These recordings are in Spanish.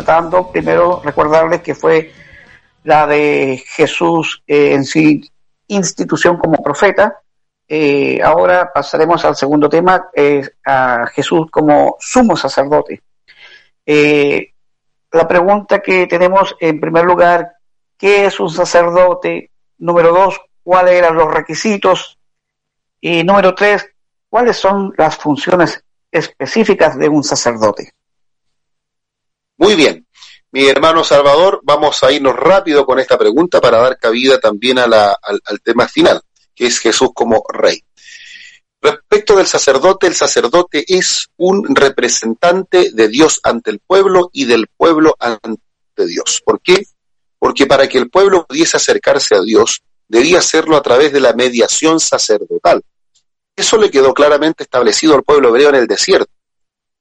tratando, primero recordarles que fue la de Jesús eh, en sí institución como profeta. Eh, ahora pasaremos al segundo tema, a Jesús como sumo sacerdote. Eh, la pregunta que tenemos en primer lugar, ¿qué es un sacerdote? Número dos, ¿cuáles eran los requisitos? Y número tres, ¿cuáles son las funciones específicas de un sacerdote? Muy bien. Mi hermano Salvador, vamos a irnos rápido con esta pregunta para dar cabida también al, al tema final, que es Jesús como rey. Respecto del sacerdote, el sacerdote es un representante de Dios ante el pueblo y del pueblo ante Dios. ¿Por qué? Porque para que el pueblo pudiese acercarse a Dios, debía hacerlo a través de la mediación sacerdotal. Eso le quedó claramente establecido al pueblo hebreo en el desierto.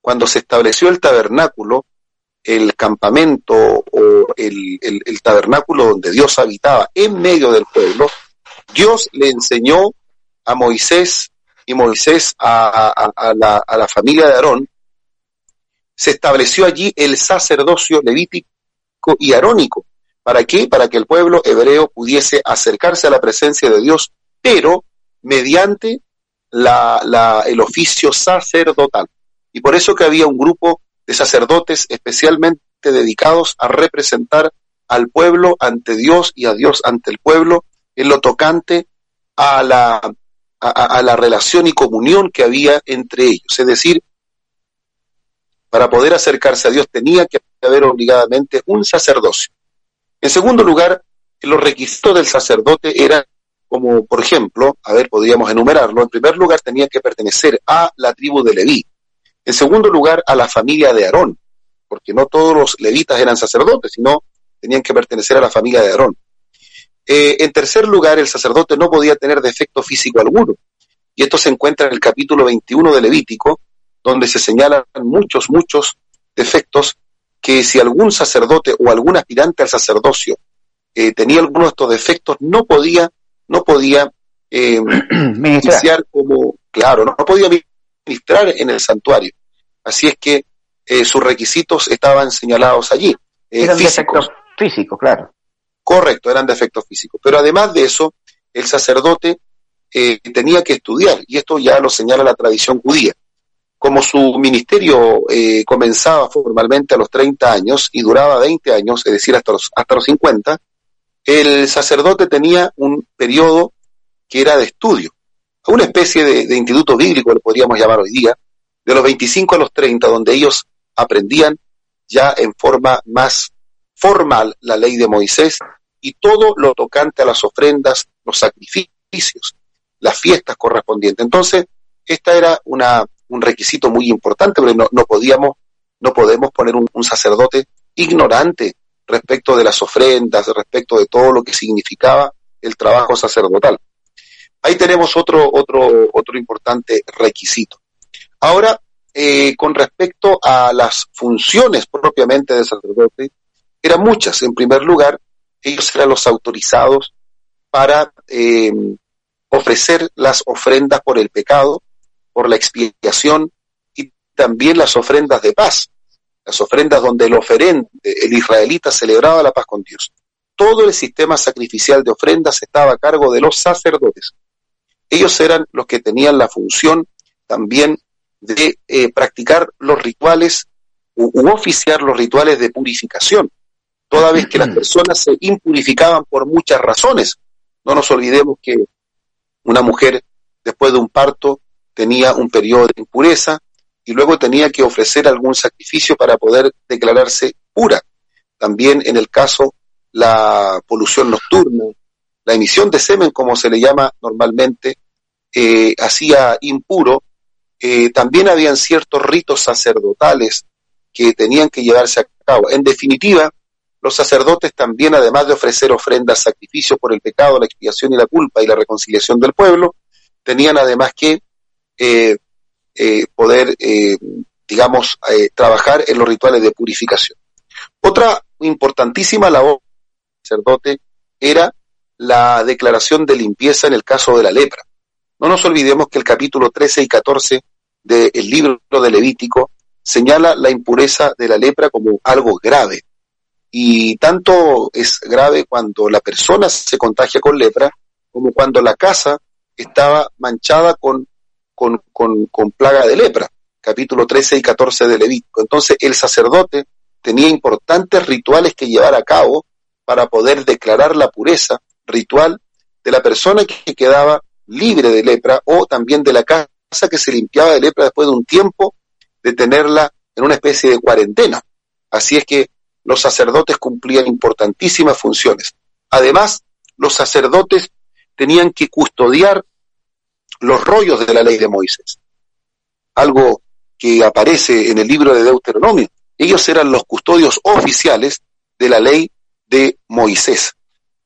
Cuando se estableció el tabernáculo, el campamento o el, el, tabernáculo donde Dios habitaba en medio del pueblo, Dios le enseñó a Moisés y Moisés a, a, la, a la familia de Aarón, se estableció allí el sacerdocio levítico y arónico. ¿Para qué? Para que el pueblo hebreo pudiese acercarse a la presencia de Dios, pero mediante la, la, el oficio sacerdotal. Y por eso que había un grupo de sacerdotes especialmente dedicados a representar al pueblo ante Dios y a Dios ante el pueblo en lo tocante a la, a, la relación y comunión que había entre ellos. Es decir, para poder acercarse a Dios tenía que haber obligadamente un sacerdocio. En segundo lugar, los requisitos del sacerdote eran como, por ejemplo, a ver, podríamos enumerarlo. En primer lugar, tenía que pertenecer a la tribu de Leví. En segundo lugar, a la familia de Aarón, porque no todos los levitas eran sacerdotes, sino tenían que pertenecer a la familia de Aarón. Eh, en tercer lugar, el sacerdote no podía tener defecto físico alguno. Y esto se encuentra en el capítulo 21 de Levítico, donde se señalan muchos, muchos defectos que si algún sacerdote o algún aspirante al sacerdocio eh, tenía alguno de estos defectos, no podía, no podía eh, iniciar como, claro, no podía ministrar en el santuario. Así es que eh, sus requisitos estaban señalados allí. Eh, eran físicos. físicos, claro. Correcto, eran defectos físicos. Pero además de eso, el sacerdote eh, tenía que estudiar, y esto ya lo señala la tradición judía. Como su ministerio comenzaba formalmente a los 30 años y duraba 20 años, es decir, hasta los, hasta los 50, el sacerdote tenía un periodo que era de estudio, una especie de, de instituto bíblico, lo podríamos llamar hoy día, de los 25 a los 30, donde ellos aprendían ya en forma más formal la ley de Moisés y todo lo tocante a las ofrendas, los sacrificios, las fiestas correspondientes. Entonces, esta era una, un requisito muy importante, porque no, podíamos, no podemos poner un, un, sacerdote ignorante respecto de las ofrendas, respecto de todo lo que significaba el trabajo sacerdotal. Ahí tenemos otro, otro, otro importante requisito. Ahora, eh, con respecto a las funciones propiamente del sacerdote, eran muchas. En primer lugar, ellos eran los autorizados para eh, ofrecer las ofrendas por el pecado, por la expiación y también las ofrendas de paz, las ofrendas donde el oferente, el israelita, celebraba la paz con Dios. Todo el sistema sacrificial de ofrendas estaba a cargo de los sacerdotes. Ellos eran los que tenían la función también de eh, practicar los rituales u, u, oficiar los rituales de purificación, toda vez que las personas se impurificaban por muchas razones. No nos olvidemos que una mujer después de un parto tenía un periodo de impureza y luego tenía que ofrecer algún sacrificio para poder declararse pura. También en el caso la polución nocturna, la emisión de semen, como se le llama normalmente, eh, hacía impuro eh, también habían ciertos ritos sacerdotales que tenían que llevarse a cabo. En definitiva, los sacerdotes también, además de ofrecer ofrendas, sacrificios por el pecado, la expiación y la culpa y la reconciliación del pueblo, tenían además que eh, eh, poder, eh, digamos, eh, trabajar en los rituales de purificación. Otra importantísima labor del sacerdote era la declaración de limpieza en el caso de la lepra. No nos olvidemos que el capítulo 13 y 14 del libro de Levítico señala la impureza de la lepra como algo grave. Y tanto es grave cuando la persona se contagia con lepra como cuando la casa estaba manchada con, con, con, plaga de lepra. Capítulo 13 y 14 de Levítico. Entonces el sacerdote tenía importantes rituales que llevar a cabo para poder declarar la pureza ritual de la persona que quedaba libre de lepra o también de la casa que se limpiaba de lepra después de un tiempo de tenerla en una especie de cuarentena. Así es que los sacerdotes cumplían importantísimas funciones. Además, los sacerdotes tenían que custodiar los rollos de la ley de Moisés, algo que aparece en el libro de Deuteronomio. Ellos eran los custodios oficiales de la ley de Moisés.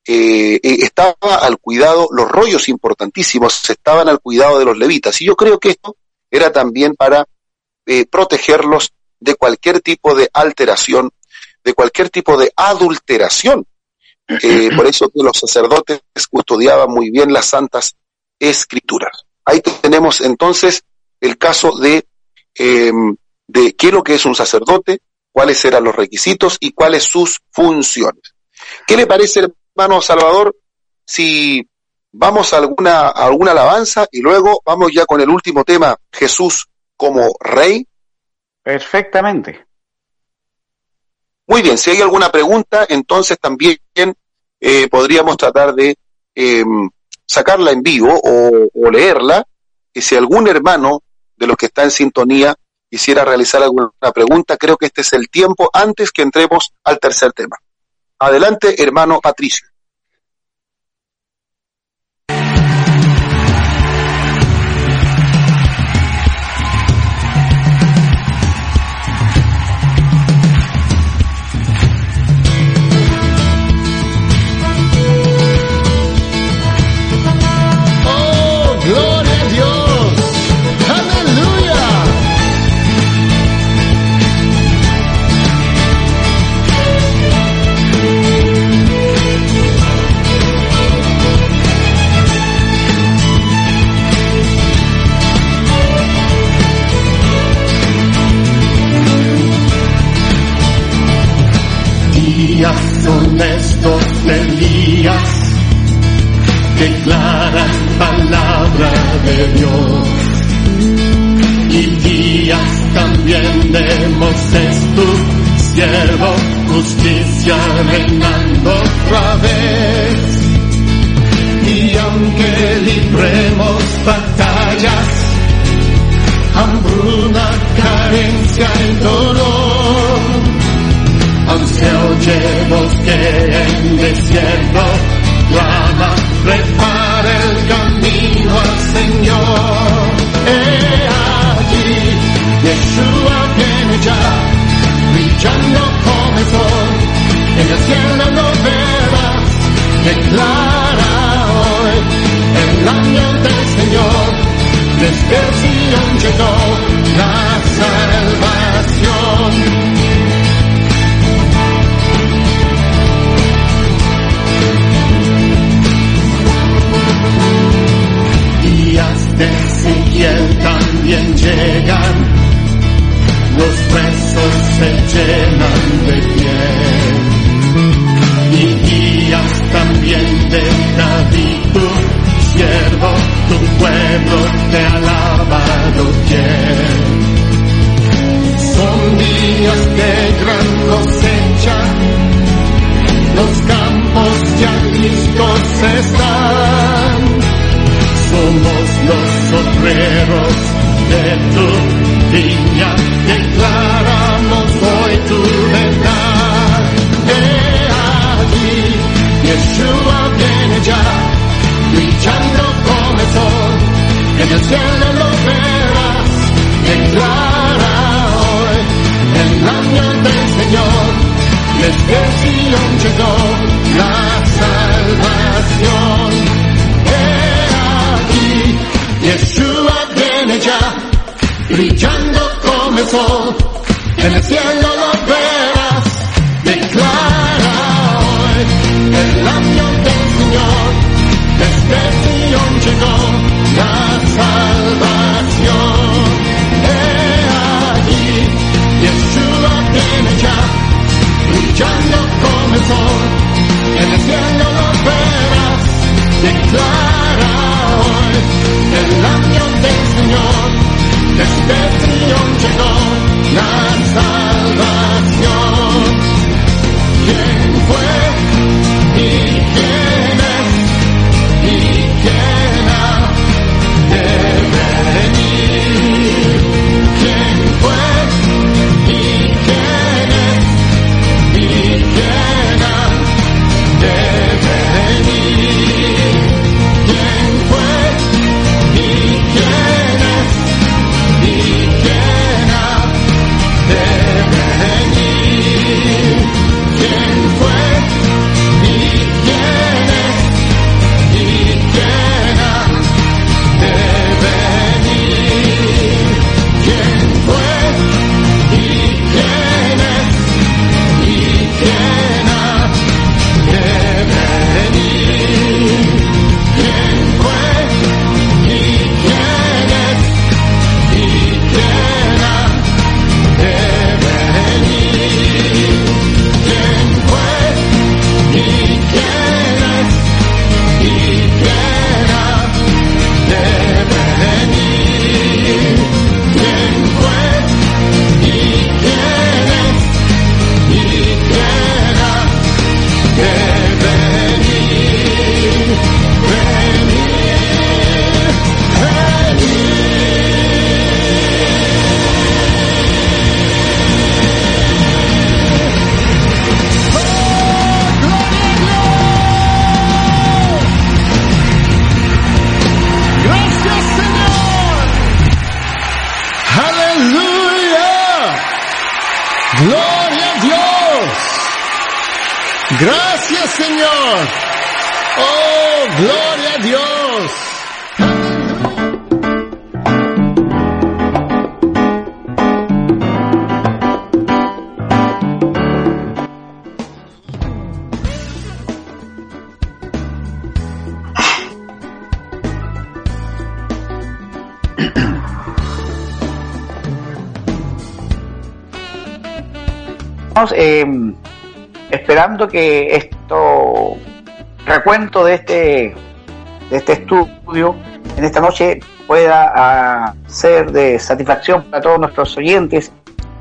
Eh, eh, estaba al cuidado, los rollos importantísimos estaban al cuidado de los levitas. Y yo creo que esto era también para eh, protegerlos de cualquier tipo de alteración, de cualquier tipo de adulteración. por eso que los sacerdotes custodiaban muy bien las santas escrituras. Ahí tenemos entonces el caso de, em, de qué es lo que es un sacerdote, cuáles eran los requisitos y cuáles sus funciones. ¿Qué le parece, hermano Salvador, si vamos a alguna, alguna alabanza y luego vamos ya con el último tema, Jesús como rey? Perfectamente. Muy bien, si hay alguna pregunta, entonces también eh, podríamos tratar de em, sacarla en vivo o, o leerla. Y si algún hermano de los que está en sintonía quisiera realizar alguna pregunta, creo que este es el tiempo antes que entremos al tercer tema. Adelante, hermano Patricio. Desierto, clama, prepara el camino al Señor. He allí, Yeshua viene ya, brillando como el sol, en el cielo lo verás, declara hoy el año del Señor, desde el Sion llegó la salvación. Llenan de piel. Y días también de David, siervo, tu pueblo te ha lavado bien. Son días de gran cosecha, los campos ya listos están somos los obreros de tu viña, en el cielo lo verás, declara hoy el año del Señor, desde Sion llegó la salvación. Yeshua viene ya, brillando como el sol, en el cielo sol, en el cielo lo verás, declara hoy eh, esperando que esto recuento de este de este estudio en esta noche pueda ah, ser de satisfacción para todos nuestros oyentes.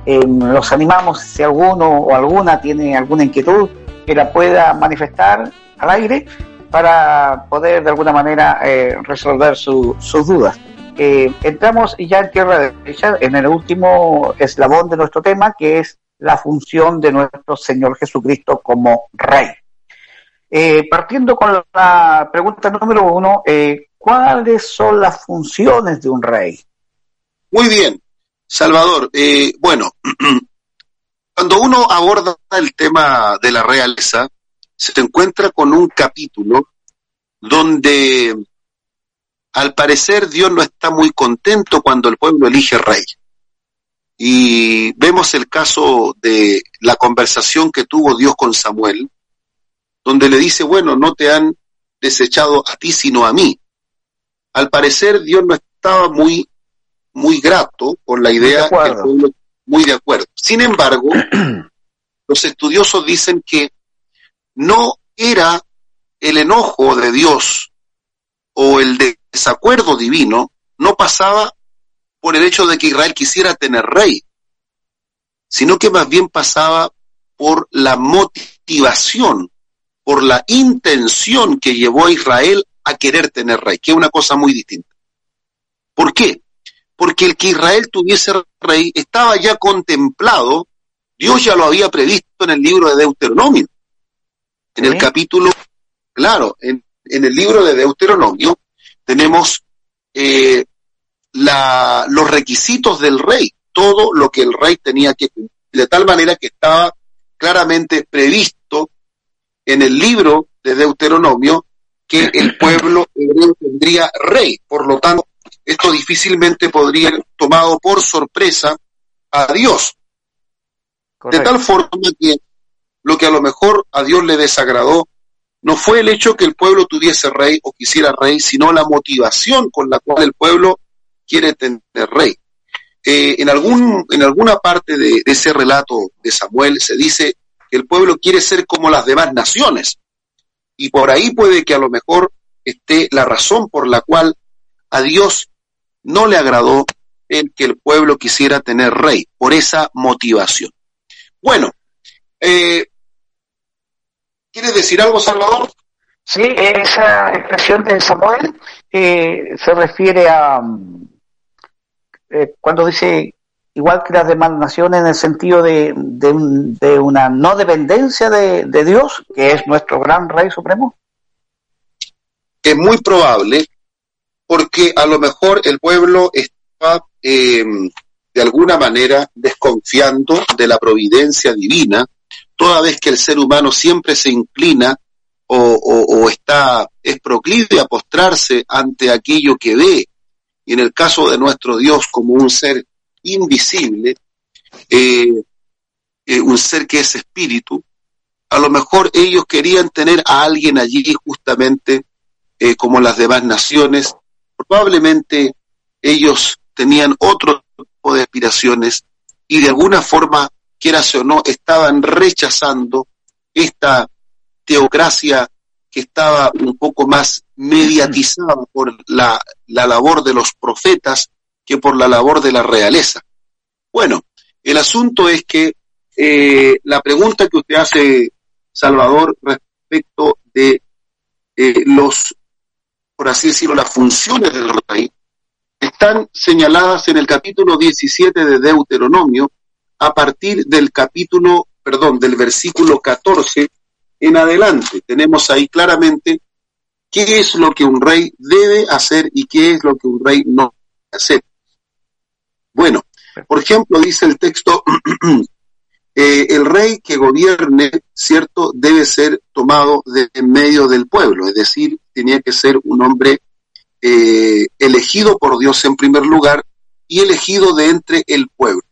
Eh, los animamos si alguno o alguna tiene alguna inquietud que la pueda manifestar al aire para poder de alguna manera eh, resolver su- sus dudas. Eh, entramos ya en tierra derecha en el último eslabón de nuestro tema que es la función de nuestro Señor Jesucristo como Rey. Eh, partiendo con la pregunta número uno, eh, ¿cuáles son las funciones de un rey? Muy bien, Salvador. eh, bueno, cuando uno aborda el tema de la realeza, se encuentra con un capítulo donde al parecer Dios no está muy contento cuando el pueblo elige rey. Y vemos el caso de la conversación que tuvo Dios con Samuel, donde le dice, bueno, no te han desechado a ti, sino a mí. Al parecer Dios no estaba muy, muy grato por la idea que el acuerdo. pueblo, muy de acuerdo. Sin embargo, los estudiosos dicen que no era el enojo de Dios o el desacuerdo divino, no pasaba por el hecho de que Israel quisiera tener rey, sino que más bien pasaba por la motivación, por la intención que llevó a Israel a querer tener rey, que es una cosa muy distinta. ¿Por qué? Porque el que Israel tuviese rey estaba ya contemplado, Dios ya lo había previsto en el libro de Deuteronomio, en el capítulo, claro, en, en el libro de Deuteronomio tenemos eh, la, los requisitos del rey, todo lo que el rey tenía que cumplir, de tal manera que estaba claramente previsto en el libro de Deuteronomio que el pueblo hebreo tendría rey. Por lo tanto, esto difícilmente podría ser tomado por sorpresa a Dios. De tal forma que lo que a lo mejor a Dios le desagradó no fue el hecho que el pueblo tuviese rey o quisiera rey, sino la motivación con la cual el pueblo quiere tener rey. Eh, en, algún, en alguna parte de, ese relato de Samuel se dice que el pueblo quiere ser como las demás naciones. Y por ahí puede que a lo mejor esté la razón por la cual a Dios no le agradó el que el pueblo quisiera tener rey, por esa motivación. Bueno, eh, ¿quieres decir algo, Salvador? Sí, esa expresión de Samuel eh, se refiere a eh, cuando dice igual que las demás naciones en el sentido de, de, una no dependencia de, Dios, que es nuestro gran Rey Supremo? Es muy probable, porque a lo mejor el pueblo está eh, de alguna manera desconfiando de la providencia divina, toda vez que el ser humano siempre se inclina o, o está, es proclive a postrarse ante aquello que ve, y en el caso de nuestro Dios como un ser invisible, eh, eh, un ser que es espíritu, a lo mejor ellos querían tener a alguien allí justamente eh, como las demás naciones, probablemente ellos tenían otro tipo de aspiraciones y de alguna forma, quieras o no, estaban rechazando esta teocracia que estaba un poco más mediatizada por la, la labor de los profetas que por la labor de la realeza. Bueno, el asunto es que eh, la pregunta que usted hace, Salvador, respecto de eh, los, por así decirlo, las funciones del rey, están señaladas en el capítulo 17 de Deuteronomio, a partir del capítulo, perdón, del versículo 14 en adelante. Tenemos ahí claramente qué es lo que un rey debe hacer y qué es lo que un rey no debe hacer. Bueno, por ejemplo, dice el texto, eh, el rey que gobierne, ¿cierto?, debe ser tomado de en medio del pueblo, es decir, tenía que ser un hombre eh, elegido por Dios en primer lugar y elegido de entre el pueblo.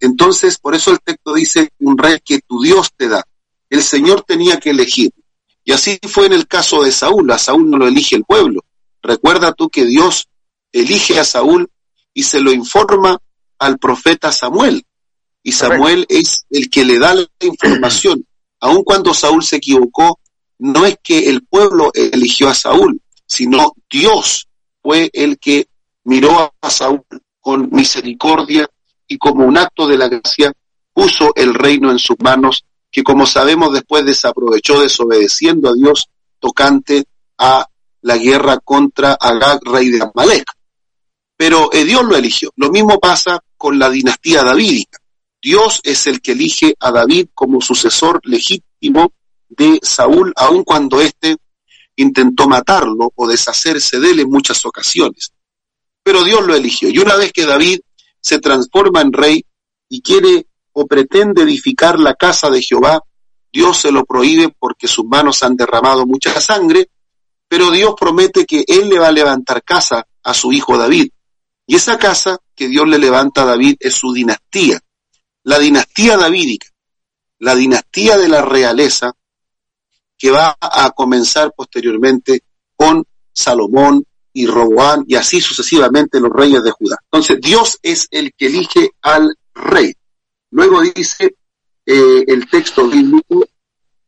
Entonces, por eso el texto dice, un rey que tu Dios te da. El Señor tenía que elegir. Y así fue en el caso de Saúl. A Saúl no lo elige el pueblo. Recuerda tú que Dios elige a Saúl y se lo informa al profeta Samuel. Y Samuel es el que le da la información. Aun cuando Saúl se equivocó, no es que el pueblo eligió a Saúl, sino Dios fue el que miró a Saúl con misericordia y como un acto de la gracia puso el reino en sus manos, que como sabemos después desaprovechó desobedeciendo a Dios tocante a la guerra contra Agag, rey de Amalek pero eh, Dios lo eligió. Lo mismo pasa con la dinastía davídica. Dios es el que elige a David como sucesor legítimo de Saúl, aun cuando éste intentó matarlo o deshacerse de él en muchas ocasiones. Pero Dios lo eligió. Y una vez que David se transforma en rey y quiere o pretende edificar la casa de Jehová, Dios se lo prohíbe porque sus manos han derramado mucha sangre, pero Dios promete que Él le va a levantar casa a su hijo David. Y esa casa que Dios le levanta a David es su dinastía, la dinastía davídica, la dinastía de la realeza que va a comenzar posteriormente con Salomón y Roboán y así sucesivamente los reyes de Judá. Entonces Dios es el que elige al rey. Luego dice eh, el texto bíblico,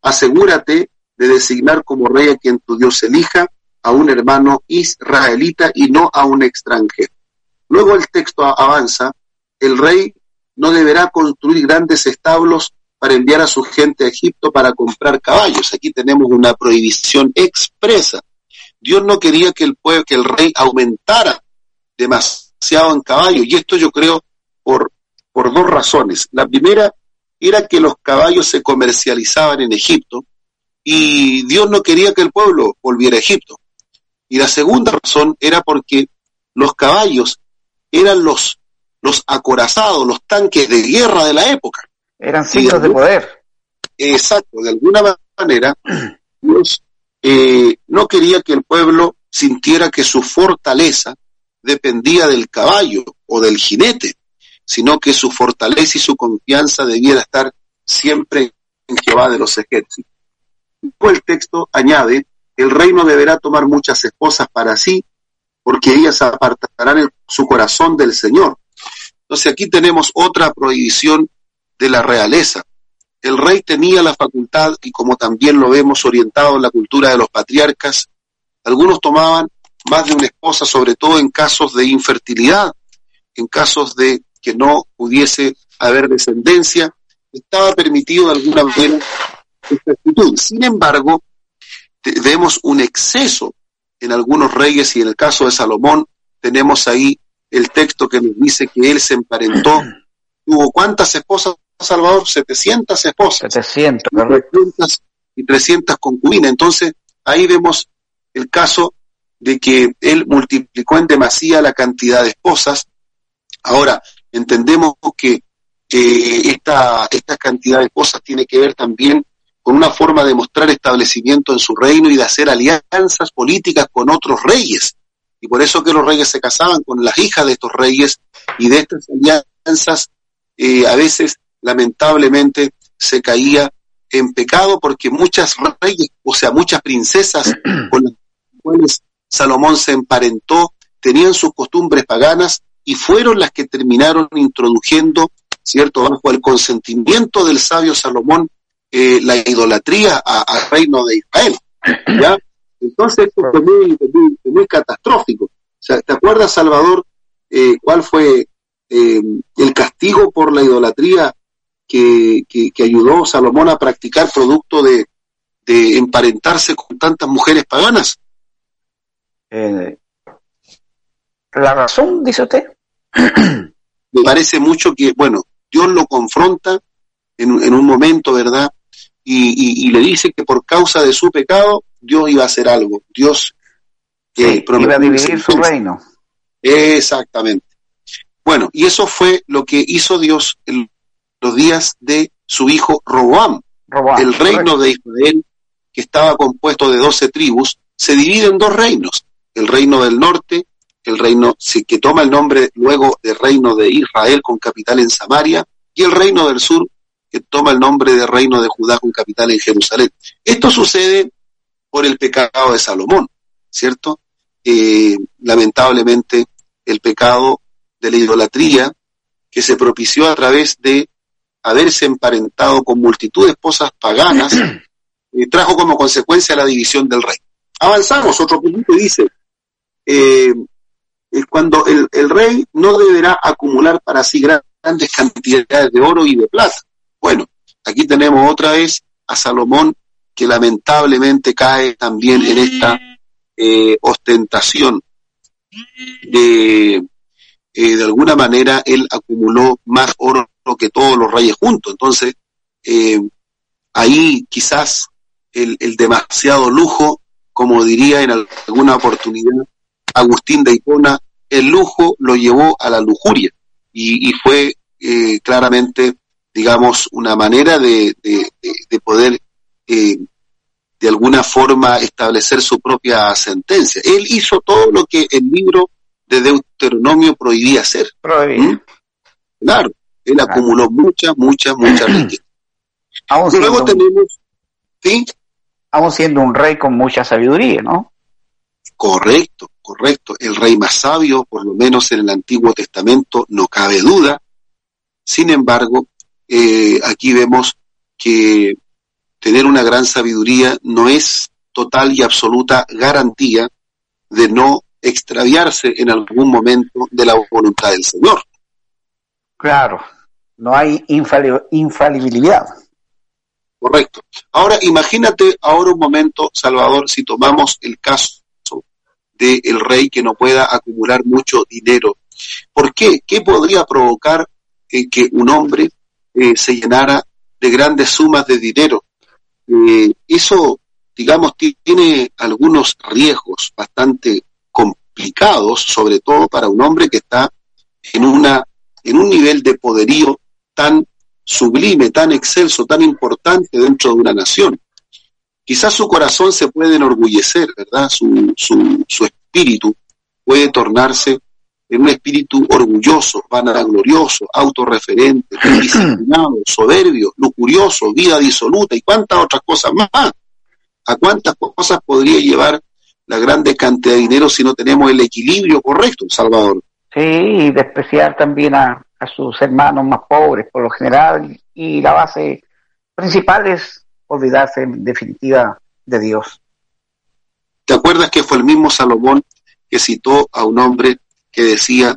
asegúrate de designar como rey a quien tu Dios elija, a un hermano israelita y no a un extranjero. Luego el texto avanza, el rey no deberá construir grandes establos para enviar a su gente a Egipto para comprar caballos. Aquí tenemos una prohibición expresa. Dios no quería que el pueblo, que el rey aumentara demasiado en caballos. Y esto yo creo por, por dos razones. La primera era que los caballos se comercializaban en Egipto y Dios no quería que el pueblo volviera a Egipto. Y la segunda razón era porque los caballos eran los, los acorazados, los tanques de guerra de la época. Eran signos de, poder. Exacto, de alguna manera, Dios eh, no quería que el pueblo sintiera que su fortaleza dependía del caballo o del jinete, sino que su fortaleza y su confianza debiera estar siempre en Jehová de los ejércitos. el texto añade, el reino deberá tomar muchas esposas para sí porque ellas apartarán su corazón del Señor. Entonces aquí tenemos otra prohibición de la realeza. el rey tenía la facultad, y como también lo vemos orientado en la cultura de los patriarcas, algunos tomaban más de una esposa, sobre todo en casos de infertilidad, en casos de que no pudiese haber descendencia, estaba permitido de alguna manera esta actitud. Sin embargo, vemos un exceso en algunos reyes y en el caso de Salomón tenemos ahí el texto que nos dice que él se emparentó. ¿Tuvo cuántas esposas, Salvador? 700 esposas. 700, y 300 concubinas. Entonces, ahí vemos el caso de que él multiplicó en demasía la cantidad de esposas. Ahora, entendemos que esta, esta cantidad de esposas tiene que ver también con una forma de mostrar establecimiento en su reino y de hacer alianzas políticas con otros reyes. Y por eso que los reyes se casaban con las hijas de estos reyes y de estas alianzas eh, a veces lamentablemente se caía en pecado porque muchas reyes, o sea, muchas princesas con las cuales Salomón se emparentó, tenían sus costumbres paganas y fueron las que terminaron introduciendo, ¿cierto?, bajo el consentimiento del sabio Salomón, eh, la idolatría al reino de Israel. ¿ya? Entonces esto fue muy, muy, catastrófico. O sea, ¿Te acuerdas, Salvador, eh, cuál fue eh, el castigo por la idolatría que, que, ayudó Salomón a practicar producto de, de emparentarse con tantas mujeres paganas? la razón, dice usted. Me parece mucho que, bueno, Dios lo confronta en, en un momento, ¿verdad? y, le dice que por causa de su pecado Dios iba a hacer algo. Dios eh, iba a dividir su reino. Exactamente. Bueno, y eso fue lo que hizo Dios en los días de su hijo Roboam. el reino de Israel, que estaba compuesto de doce tribus, se divide en dos reinos. El reino del norte, el reino que toma el nombre luego de reino de Israel con capital en Samaria, y el reino del sur, que toma el nombre de reino de Judá con capital en Jerusalén. Esto sucede por el pecado de Salomón, ¿cierto? Eh, lamentablemente el pecado de la idolatría que se propició a través de haberse emparentado con multitud de esposas paganas, eh, trajo como consecuencia la división del rey. Avanzamos, otro punto dice, eh, es cuando el, el, rey no deberá acumular para sí grandes cantidades de oro y de plata, bueno, aquí tenemos otra vez a Salomón que lamentablemente cae también en esta eh, ostentación de, eh, de alguna manera, él acumuló más oro que todos los reyes juntos. Entonces, eh, ahí quizás el, demasiado lujo, como diría en alguna oportunidad Agustín de Hipona, el lujo lo llevó a la lujuria y, y fue claramente digamos, una manera de, de, poder eh, de alguna forma establecer su propia sentencia. Él hizo todo lo que el libro de Deuteronomio prohibía hacer. ¿Mm? Claro, él acumuló mucha, mucha, mucha riqueza. Luego tenemos, ¿sí? Aún siendo un rey con mucha sabiduría, ¿no? Correcto, correcto. El rey más sabio, por lo menos en el Antiguo Testamento, no cabe duda. Sin embargo, eh, aquí vemos que tener una gran sabiduría no es total y absoluta garantía de no extraviarse en algún momento de la voluntad del Señor. Claro, no hay infalibilidad. Correcto. Ahora imagínate ahora un momento, Salvador, si tomamos el caso del el rey que no pueda acumular mucho dinero. ¿Por qué? ¿Qué podría provocar que un hombre eh, se llenara de grandes sumas de dinero. Eh, eso, digamos, tiene algunos riesgos bastante complicados, sobre todo para un hombre que está en, una, en un nivel de poderío tan sublime, tan excelso, tan importante dentro de una nación. Quizás su corazón se puede enorgullecer, ¿verdad? Su, su, su espíritu puede tornarse en un espíritu orgulloso, vanaglorioso, autorreferente, disciplinado, soberbio, lujurioso, vida disoluta y cuántas otras cosas más. ¿A cuántas cosas podría llevar la grande cantidad de dinero si no tenemos el equilibrio correcto, Salvador? Sí, y despreciar también a, sus hermanos más pobres, por lo general, y la base principal es olvidarse en definitiva de Dios. ¿Te acuerdas que fue el mismo Salomón que citó a un hombre que decía,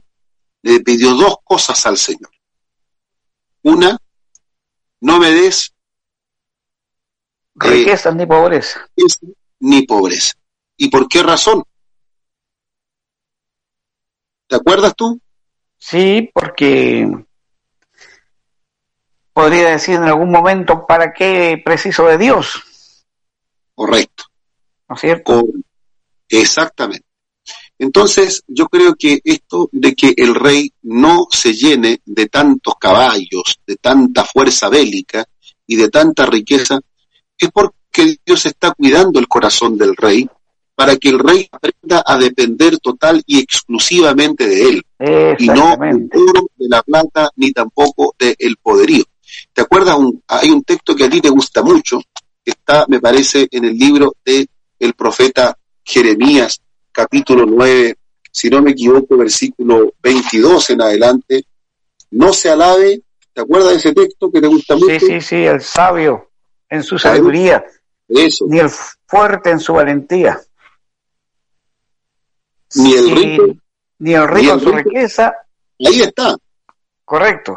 le pidió dos cosas al Señor? Una, no me des riqueza ni pobreza. Ni pobreza. ¿Y por qué razón? ¿Te acuerdas tú? Sí, porque podría decir en algún momento, ¿para qué preciso de Dios? Correcto. ¿No es cierto? Exactamente. Entonces, yo creo que esto de que el rey no se llene de tantos caballos, de tanta fuerza bélica y de tanta riqueza, es porque Dios está cuidando el corazón del rey para que el rey aprenda a depender total y exclusivamente de él, y no de la plata ni tampoco del poderío. ¿Te acuerdas? hay un texto que a ti te gusta mucho, que está, me parece, en el libro de el profeta Jeremías, capítulo 9, si no me equivoco, versículo 22 en adelante. No se alabe, ¿te acuerdas de ese texto que te gusta mucho? Sí, sí, sí, el sabio en su sabiduría, Eso. ni el fuerte en su valentía. Ni el rico. Ni el rico en su riqueza. Ahí está. Correcto.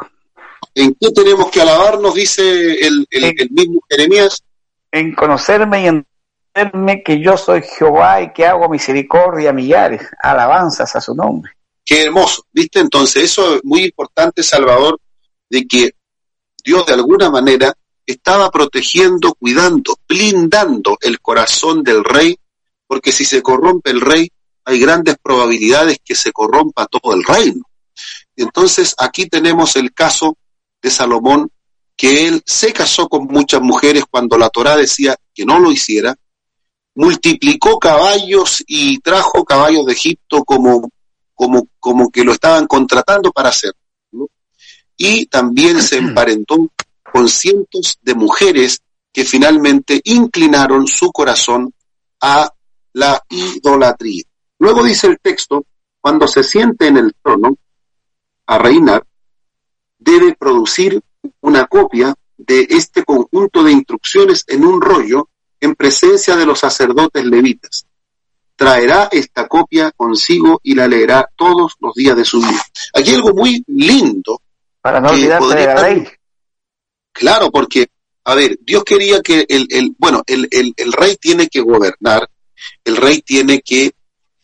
¿En qué tenemos que alabarnos? Dice el, el, mismo Jeremías. En conocerme y entenderme que yo soy Jehová y que hago misericordia a millares, alabanzas a su nombre. Qué hermoso, ¿viste? Entonces eso es muy importante, Salvador, de que Dios de alguna manera estaba protegiendo, cuidando, blindando el corazón del rey, porque si se corrompe el rey, hay grandes probabilidades que se corrompa todo el reino. Entonces aquí tenemos el caso de Salomón, que él se casó con muchas mujeres cuando la Torá decía que no lo hiciera, multiplicó caballos y trajo caballos de Egipto como, como, como que lo estaban contratando para hacerlo. Y también se emparentó con cientos de mujeres que finalmente inclinaron su corazón a la idolatría. Luego dice el texto, cuando se siente en el trono a reinar, debe producir una copia de este conjunto de instrucciones en un rollo en presencia de los sacerdotes levitas. Traerá esta copia consigo y la leerá todos los días de su vida. Aquí hay algo muy lindo. Para no olvidarse de la ley. Claro, porque, a ver, Dios quería que el, el bueno, el, el, el rey tiene que gobernar, el rey tiene que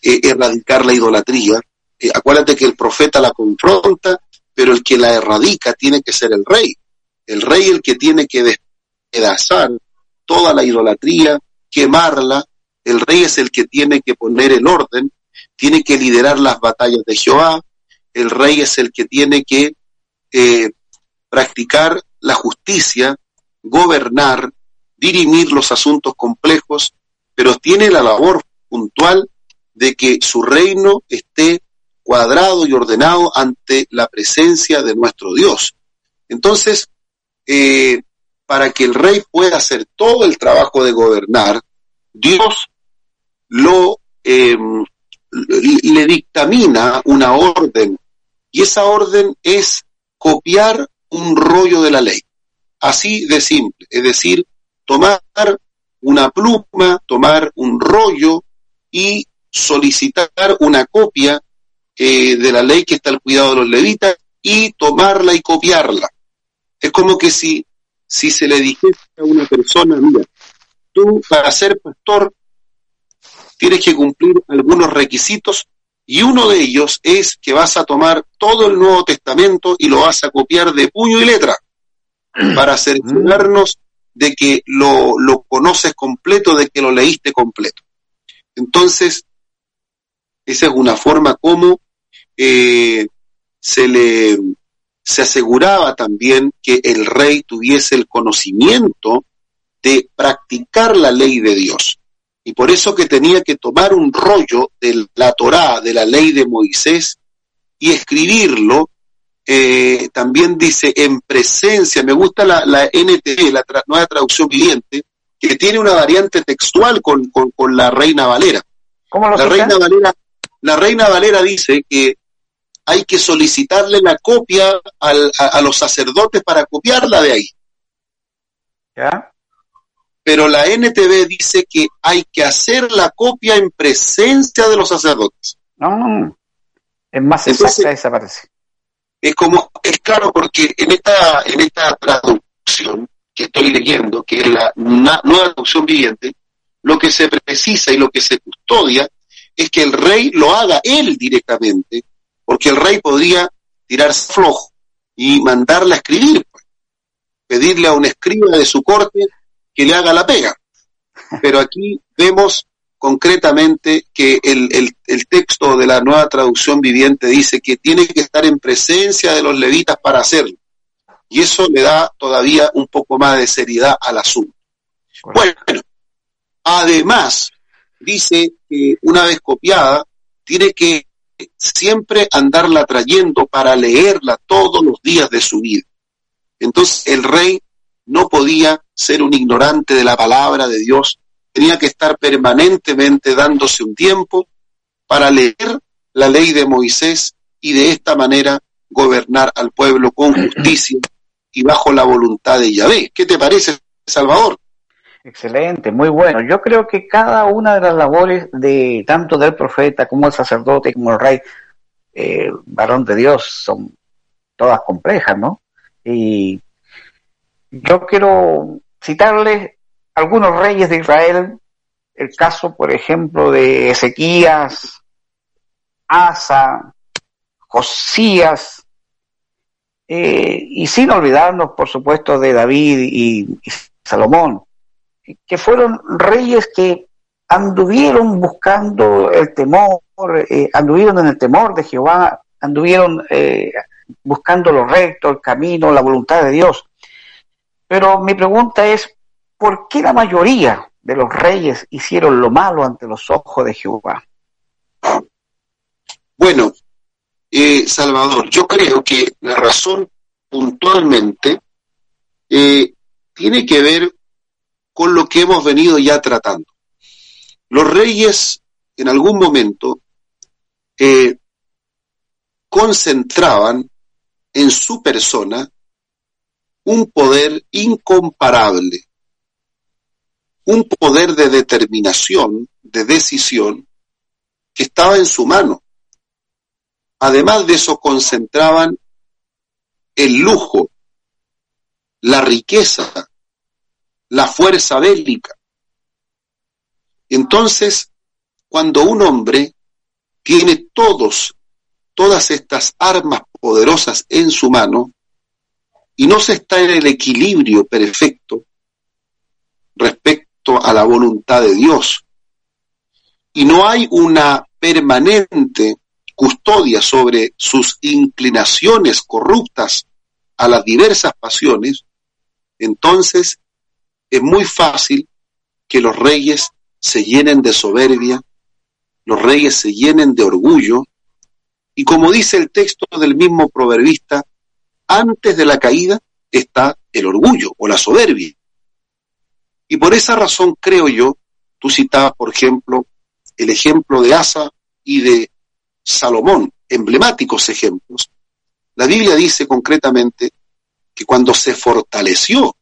eh, erradicar la idolatría. Eh, acuérdate que el profeta la confronta pero el que la erradica tiene que ser el rey. El rey el que tiene que despedazar toda la idolatría, quemarla, el rey es el que tiene que poner el orden, tiene que liderar las batallas de Jehová, el rey es el que tiene que eh, practicar la justicia, gobernar, dirimir los asuntos complejos, pero tiene la labor puntual de que su reino esté cuadrado y ordenado ante la presencia de nuestro Dios. Entonces, eh, para que el rey pueda hacer todo el trabajo de gobernar, Dios lo em, le dictamina una orden y esa orden es copiar un rollo de la ley. Así de simple, es decir, tomar una pluma, tomar un rollo y solicitar una copia eh, de la ley que está al cuidado de los levitas y tomarla y copiarla. Es como que si, si se le dijese a una persona, mira, tú para ser pastor tienes que cumplir algunos requisitos y uno de ellos es que vas a tomar todo el Nuevo Testamento y lo vas a copiar de puño y letra para cerciorarnos de que lo, lo conoces completo, de que lo leíste completo. Entonces, esa es una forma como eh, se le se aseguraba también que el rey tuviese el conocimiento de practicar la ley de Dios. Y por eso que tenía que tomar un rollo de la Torá, de la ley de Moisés, y escribirlo, eh, también dice en presencia, me gusta la, la NTV, la nueva traducción viviente, que tiene una variante textual con, con, la Reina Valera. ¿Cómo la Reina Valera, la Reina Valera dice que hay que solicitarle la copia al, a, los sacerdotes para copiarla de ahí. ¿Ya? Pero la NTV dice que hay que hacer la copia en presencia de los sacerdotes. No, no. Es más Entonces- exacta esa parece. Es como, es claro, porque en esta, en esta traducción que estoy leyendo, que es la nueva traducción viviente, lo que se precisa y lo que se custodia es que el rey lo haga él directamente, porque el rey podría tirarse flojo y mandarla a escribir, pues. pedirle a un escriba de su corte que le haga la pega. Pero aquí vemos concretamente que el, el- el texto de la nueva traducción viviente dice que tiene que estar en presencia de los levitas para hacerlo. Y eso le da todavía un poco más de seriedad al asunto. Bueno, además, dice que una vez copiada, tiene que siempre andarla trayendo para leerla todos los días de su vida. Entonces el rey no podía ser un ignorante de la palabra de Dios, tenía que estar permanentemente dándose un tiempo para leer la ley de Moisés y de esta manera gobernar al pueblo con justicia y bajo la voluntad de Yahvé. ¿Qué te parece, Salvador? Excelente, muy bueno. Yo creo que cada una de las labores de tanto del profeta como el sacerdote como el rey, eh, varón de Dios, son todas complejas, ¿no? Y yo quiero citarles algunos reyes de Israel, el caso, por ejemplo, de Ezequías, Asa, Josías, eh, y sin olvidarnos, por supuesto, de David y, y Salomón que fueron reyes que anduvieron buscando el temor, eh, anduvieron en el temor de Jehová, anduvieron eh, buscando lo recto, el camino, la voluntad de Dios. Pero mi pregunta es, ¿por qué la mayoría de los reyes hicieron lo malo ante los ojos de Jehová? Bueno, eh, Salvador, yo creo que la razón puntualmente eh, tiene que ver con lo que hemos venido ya tratando. Los reyes en algún momento eh, concentraban en su persona un poder incomparable, un poder de determinación, de decisión, que estaba en su mano. Además de eso, concentraban el lujo, la riqueza, la fuerza bélica. Entonces, cuando un hombre tiene todos, todas estas armas poderosas en su mano y no se está en el equilibrio perfecto respecto a la voluntad de Dios, y no hay una permanente custodia sobre sus inclinaciones corruptas a las diversas pasiones, entonces es muy fácil que los reyes se llenen de soberbia, los reyes se llenen de orgullo, y como dice el texto del mismo proverbista, antes de la caída está el orgullo o la soberbia. Y por esa razón creo yo, tú citabas, por ejemplo, el ejemplo de Asa y de Salomón, emblemáticos ejemplos. La Biblia dice concretamente que cuando se fortaleció,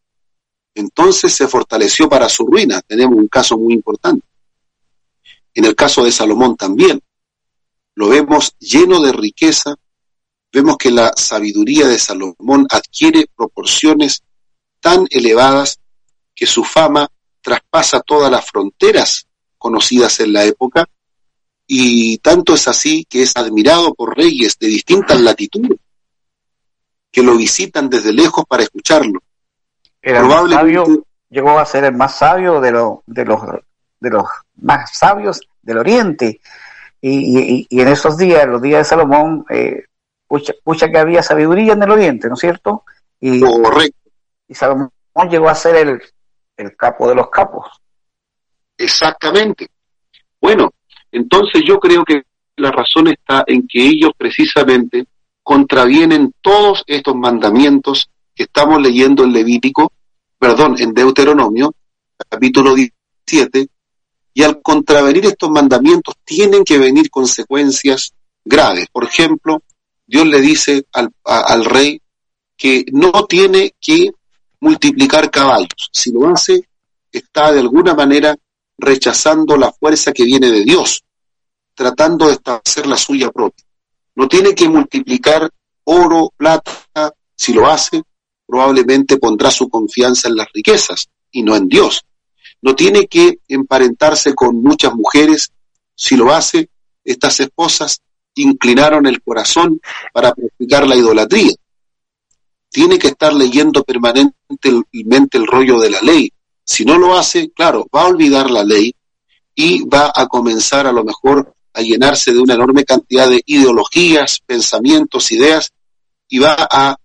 entonces se fortaleció para su ruina. Tenemos un caso muy importante. En el caso de Salomón también, lo vemos lleno de riqueza, vemos que la sabiduría de Salomón adquiere proporciones tan elevadas que su fama traspasa todas las fronteras conocidas en la época y tanto es así que es admirado por reyes de distintas latitudes que lo visitan desde lejos para escucharlo. Era el más Probablemente- sabio, llegó a ser el más sabio de, lo- de, los, de los más sabios del Oriente. Y, y- y en esos días, en los días de Salomón, eh, pucha, pucha que había sabiduría en el Oriente, ¿no es cierto? Y, Correcto, y Salomón llegó a ser el, el capo de los capos. exactamente. Bueno, entonces yo creo que la razón está en que ellos precisamente contravienen todos estos mandamientos estamos leyendo en Levítico, perdón, en Deuteronomio, capítulo 17, y al contravenir estos mandamientos tienen que venir consecuencias graves. Por ejemplo, Dios le dice al, al rey que no tiene que multiplicar caballos. Si lo hace, está de alguna manera rechazando la fuerza que viene de Dios, tratando de establecer la suya propia. No tiene que multiplicar oro, plata, si lo hace, probablemente pondrá su confianza en las riquezas y no en Dios. No tiene que emparentarse con muchas mujeres, si lo hace, estas esposas inclinaron el corazón para practicar la idolatría. Tiene que estar leyendo permanentemente el rollo de la ley. Si no lo hace, claro, va a olvidar la ley y va a comenzar a lo mejor a llenarse de una enorme cantidad de ideologías, pensamientos, ideas, y va a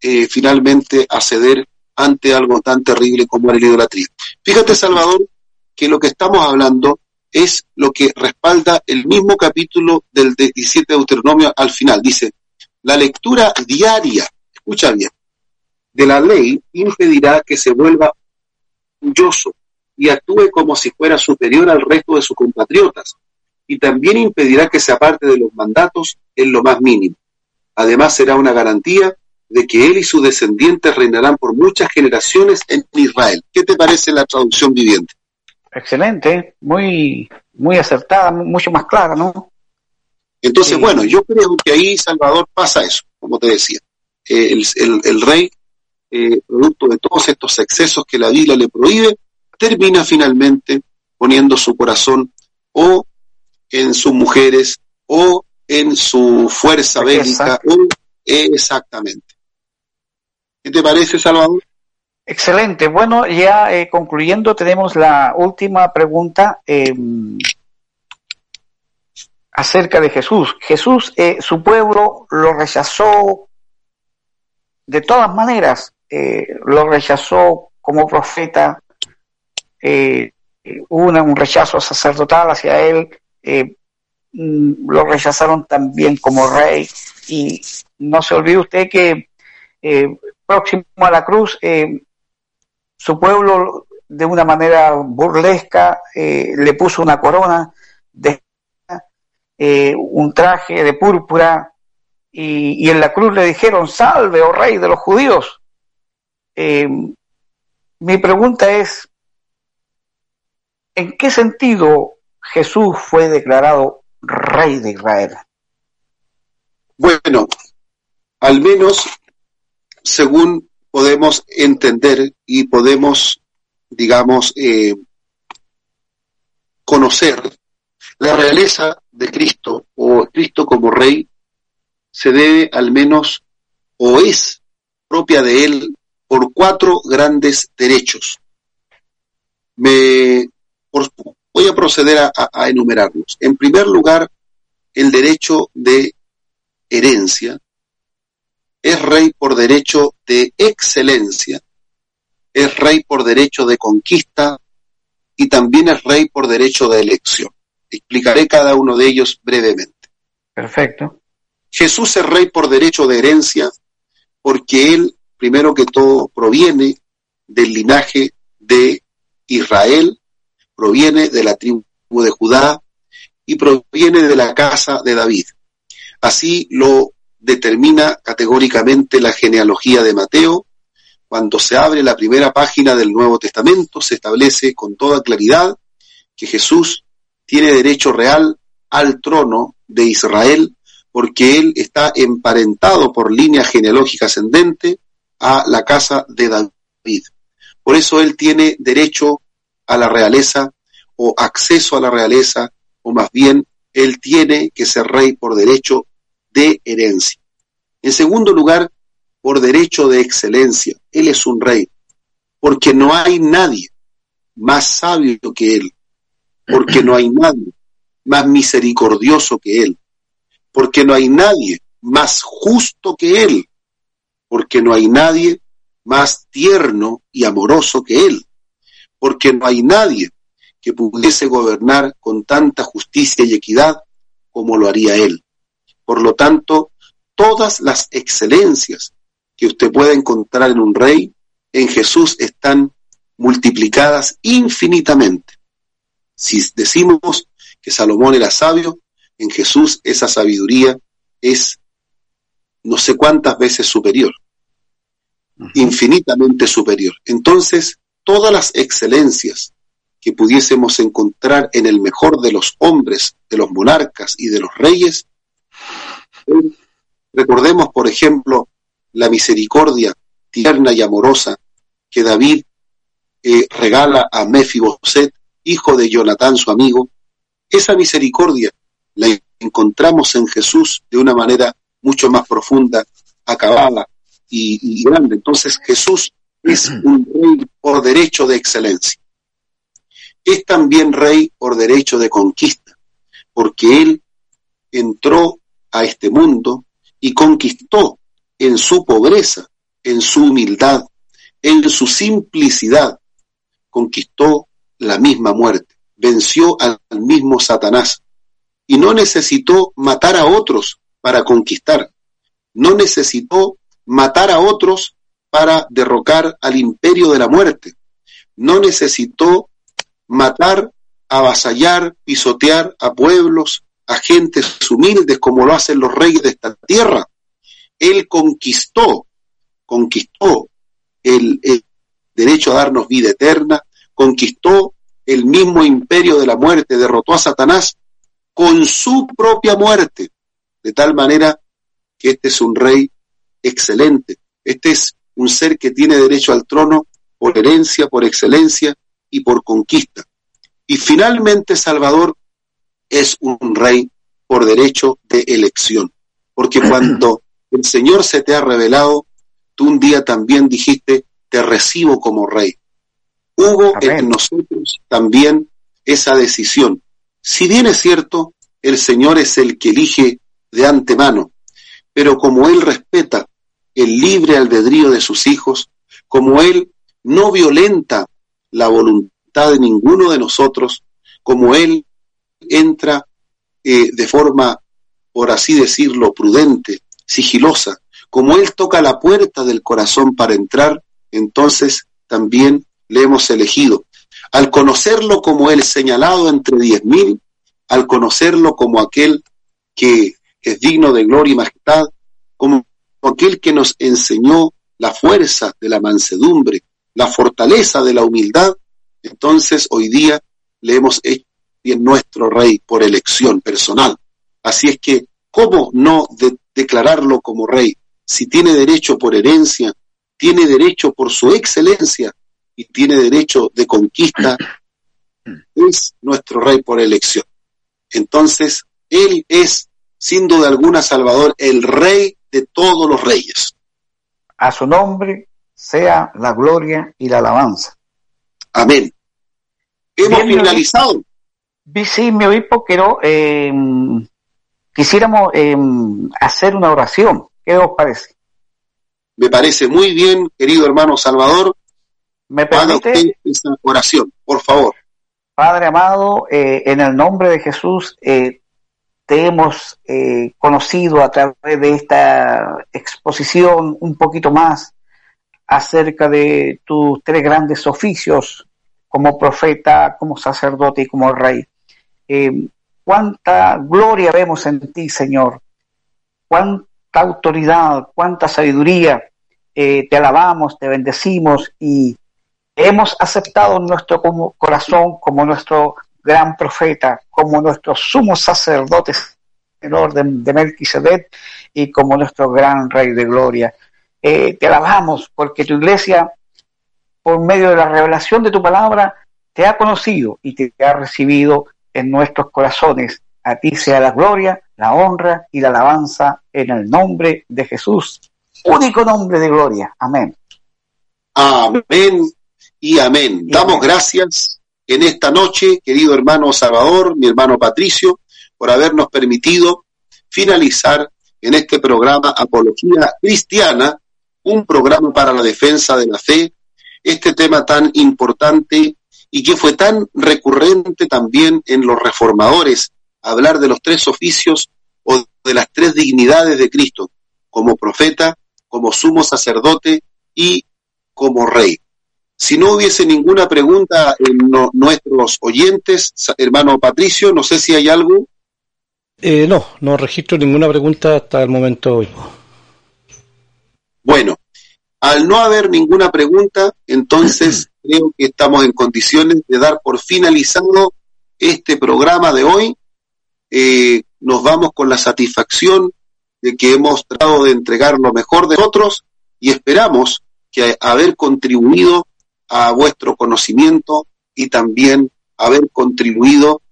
eh, finalmente a ceder ante algo tan terrible como la idolatría. Fíjate, Salvador, que lo que estamos hablando es lo que respalda el mismo capítulo del 17 de Deuteronomio al final. Dice, la lectura diaria, escucha bien, de la ley impedirá que se vuelva orgulloso y actúe como si fuera superior al resto de sus compatriotas, y también impedirá que se aparte de los mandatos en lo más mínimo. Además será una garantía de que él y sus descendientes reinarán por muchas generaciones en Israel. ¿Qué te parece la traducción viviente? Excelente, muy, muy acertada, mucho más clara, ¿no? Entonces, bueno, yo creo que ahí, Salvador, pasa eso, como te decía. Eh, el, rey, eh, producto de todos estos excesos que la Biblia le prohíbe, termina finalmente poniendo su corazón o en sus mujeres o en su fuerza bélica, o, exactamente. ¿Qué te parece, Salvador? Excelente. Bueno, ya eh, concluyendo, tenemos la última pregunta eh, acerca de Jesús. Jesús, eh, su pueblo lo rechazó de todas maneras, lo rechazó como profeta, hubo un rechazo sacerdotal hacia él, mm, lo rechazaron también como rey y no se olvide usted que próximo a la cruz, eh, su pueblo de una manera burlesca eh, le puso una corona de eh, un traje de púrpura y, y, en la cruz le dijeron salve oh rey de los judíos mi pregunta es ¿en qué sentido Jesús fue declarado rey de Israel? Bueno, al menos según podemos entender y podemos, digamos, eh, conocer la realeza de Cristo o Cristo como Rey se debe al menos o es propia de Él por cuatro grandes derechos. Me, voy a proceder a enumerarlos. En primer lugar, el derecho de herencia, es rey por derecho de excelencia, es rey por derecho de conquista y también es rey por derecho de elección. Explicaré cada uno de ellos brevemente. Perfecto. Jesús es rey por derecho de herencia porque él, primero que todo, proviene del linaje de Israel, proviene de la tribu de Judá y proviene de la casa de David. Así lo determina categóricamente la genealogía de Mateo. Cuando se abre la primera página del Nuevo Testamento, se establece con toda claridad que Jesús tiene derecho real al trono de Israel porque él está emparentado por línea genealógica ascendente a la casa de David. Por eso él tiene derecho a la realeza o acceso a la realeza, o más bien él tiene que ser rey por derecho de herencia. En segundo lugar, por derecho de excelencia. Él es un rey, porque no hay nadie más sabio que Él, porque no hay nadie más misericordioso que Él, porque no hay nadie más justo que Él, porque no hay nadie más tierno y amoroso que Él, porque no hay nadie que pudiese gobernar con tanta justicia y equidad como lo haría Él. Por lo tanto, todas las excelencias que usted pueda encontrar en un rey, en Jesús están multiplicadas infinitamente. Si decimos que Salomón era sabio, en Jesús esa sabiduría es no sé cuántas veces superior. infinitamente superior. Entonces, todas las excelencias que pudiésemos encontrar en el mejor de los hombres, de los monarcas y de los reyes, recordemos, por ejemplo, la misericordia tierna y amorosa que David eh, regala a Mefiboset, hijo de Jonatán, su amigo, esa misericordia la encontramos en Jesús de una manera mucho más profunda, acabada y, grande. Entonces Jesús es un rey por derecho de excelencia. Es también rey por derecho de conquista, porque él entró a este mundo y conquistó en su pobreza, en su humildad, en su simplicidad, conquistó la misma muerte, venció al mismo Satanás y no necesitó matar a otros para conquistar, no necesitó matar a otros para derrocar al imperio de la muerte, no necesitó matar, avasallar, pisotear a pueblos, a gentes humildes como lo hacen los reyes de esta tierra. Él conquistó, conquistó el, el derecho a darnos vida eterna, conquistó el mismo imperio de la muerte, derrotó a Satanás con su propia muerte, de tal manera que este es un rey excelente, este es un ser que tiene derecho al trono por herencia, por excelencia y por conquista. Y finalmente Salvador es un rey por derecho de elección, porque cuando el Señor se te ha revelado, tú un día también dijiste, te recibo como rey. Hubo en nosotros también esa decisión. Si bien es cierto, el Señor es el que elige de antemano, pero como Él respeta el libre albedrío de sus hijos, como Él no violenta la voluntad de ninguno de nosotros, como Él entra eh, de forma, por así decirlo, prudente, sigilosa, como Él toca la puerta del corazón para entrar, entonces también le hemos elegido. Al conocerlo como el señalado entre diez mil, al conocerlo como aquel que es digno de gloria y majestad, como aquel que nos enseñó la fuerza de la mansedumbre, la fortaleza de la humildad, entonces hoy día le hemos hecho bien nuestro rey por elección personal. Así es que, ¿cómo no declararlo como rey? Si tiene derecho por herencia, tiene derecho por su excelencia y tiene derecho de conquista, es nuestro rey por elección. Entonces, Él es, sin duda alguna, Salvador, el rey de todos los reyes. A su nombre sea la gloria y la alabanza. Amén. Hemos finalizado. Sí, mi obispo, quiero, eh, quisiéramos eh, hacer una oración. ¿Qué os parece? Me parece muy bien, querido hermano Salvador. ¿Me permite? esa oración, por favor. Padre amado, eh, en el nombre de Jesús, eh, te hemos eh, conocido a través de esta exposición un poquito más acerca de tus tres grandes oficios como profeta, como sacerdote y como rey. Cuánta gloria vemos en ti, Señor. Cuánta autoridad, cuánta sabiduría. te alabamos, te bendecimos y hemos aceptado nuestro corazón como nuestro gran profeta, como nuestro sumo sacerdote en orden de Melquisedec y como nuestro gran rey de gloria. Eh, te alabamos porque tu iglesia, por medio de la revelación de tu palabra, te ha conocido y te ha recibido en nuestros corazones. A ti sea la gloria, la honra y la alabanza en el nombre de Jesús, único nombre de gloria. Amén. Amén y amén. Damos gracias en esta noche, querido hermano Salvador, mi hermano Patricio, por habernos permitido finalizar en este programa Apología Cristiana, un programa para la defensa de la fe, este tema tan importante y que fue tan recurrente también en los reformadores, hablar de los tres oficios o de las tres dignidades de Cristo, como profeta, como sumo sacerdote y como rey. Si no hubiese ninguna pregunta en nuestros oyentes, hermano Patricio, no sé si hay algo. Eh, no, no registro ninguna pregunta hasta el momento hoy. Bueno, Al no haber ninguna pregunta, entonces creo que estamos en condiciones de dar por finalizado este programa de hoy. Eh, nos vamos con la satisfacción de que hemos tratado de entregar lo mejor de nosotros y esperamos que haber contribuido a vuestro conocimiento y también haber contribuido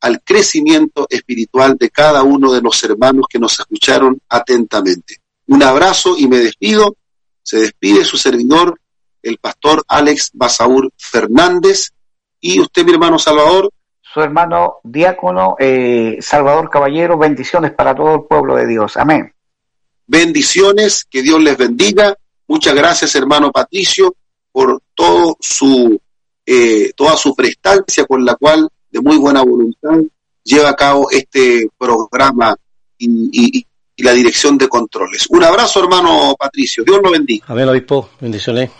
al crecimiento espiritual de cada uno de los hermanos que nos escucharon atentamente. Un abrazo y me despido. Se despide su servidor, el pastor Alex Basaur Fernández. Y usted, mi hermano Salvador. Su hermano diácono eh, Salvador Caballero. Bendiciones para todo el pueblo de Dios. Amén. Bendiciones, que Dios les bendiga. Muchas gracias, hermano Patricio, por todo su, eh, toda su prestancia con la cual, de muy buena voluntad, lleva a cabo este programa y, y, y la dirección de controles. Un abrazo, hermano Patricio. Dios lo bendiga. Amén, obispo. Bendiciones.